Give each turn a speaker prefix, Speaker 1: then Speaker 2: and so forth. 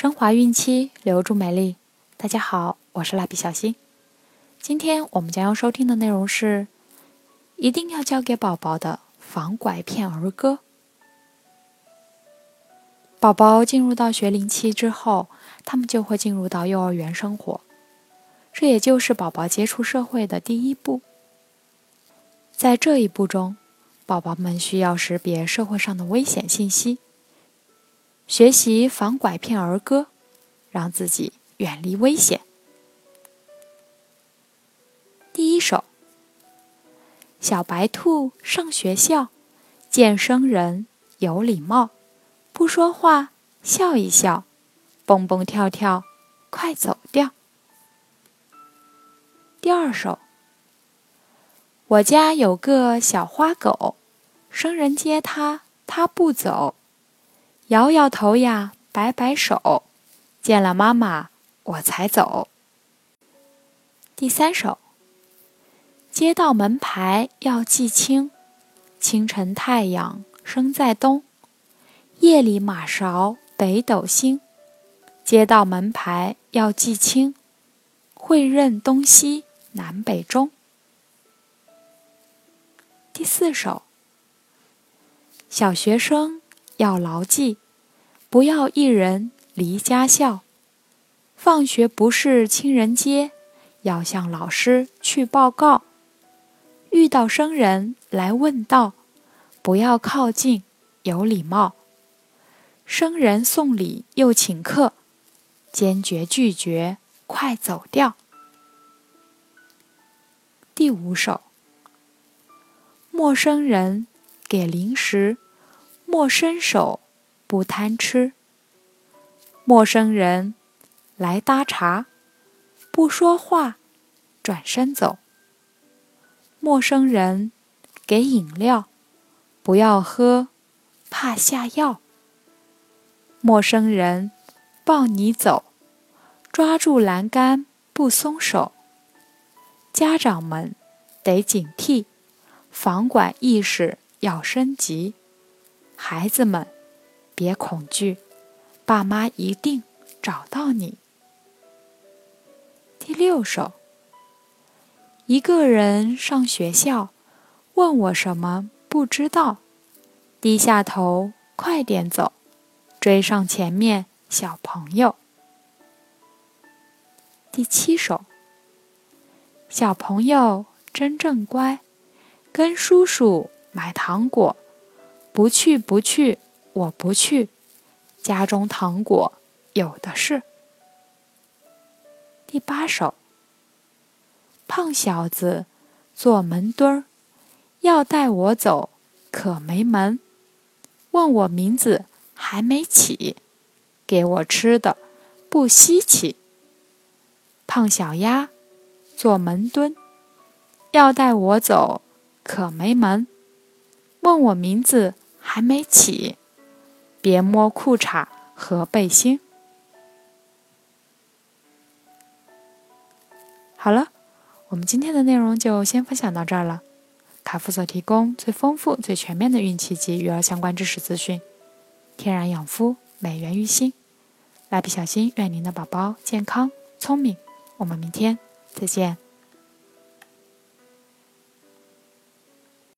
Speaker 1: 升华孕期，留住美丽。大家好，我是蜡笔小新。今天我们将要收听的内容是：一定要教给宝宝的防拐骗儿歌。宝宝进入到学龄期之后，他们就会进入到幼儿园生活，这也就是宝宝接触社会的第一步。在这一步中，宝宝们需要识别社会上的危险信息。学习防拐骗儿歌，让自己远离危险。第一首：小白兔上学校，见生人有礼貌，不说话笑一笑，蹦蹦跳跳快走掉。第二首：我家有个小花狗，生人接它，它不走。摇摇头呀，摆摆手，见了妈妈我才走。第三首，街道门牌要记清，清晨太阳升在东，夜里马勺北斗星。街道门牌要记清，会认东西南北中。第四首，小学生。要牢记，不要一人离家校。放学不是亲人接，要向老师去报告。遇到生人来问道，不要靠近，有礼貌。生人送礼又请客，坚决拒绝，快走掉。第五首，陌生人给零食。莫伸手，不贪吃。陌生人来搭茬，不说话，转身走。陌生人给饮料，不要喝，怕下药。陌生人抱你走，抓住栏杆不松手。家长们得警惕，防管意识要升级。孩子们，别恐惧，爸妈一定找到你。第六首，一个人上学校，问我什么不知道，低下头，快点走，追上前面小朋友。第七首，小朋友真正乖，跟叔叔买糖果。不去不去，我不去。家中糖果有的是。第八首，胖小子坐门墩儿，要带我走，可没门。问我名字还没起，给我吃的不稀奇。胖小鸭坐门墩，要带我走，可没门。问我名字。还没起，别摸裤衩和背心。好了，我们今天的内容就先分享到这儿了。卡夫所提供最丰富、最全面的孕期及育儿相关知识资讯，天然养肤，美源于心。蜡笔小新愿您的宝宝健康聪明。我们明天再见。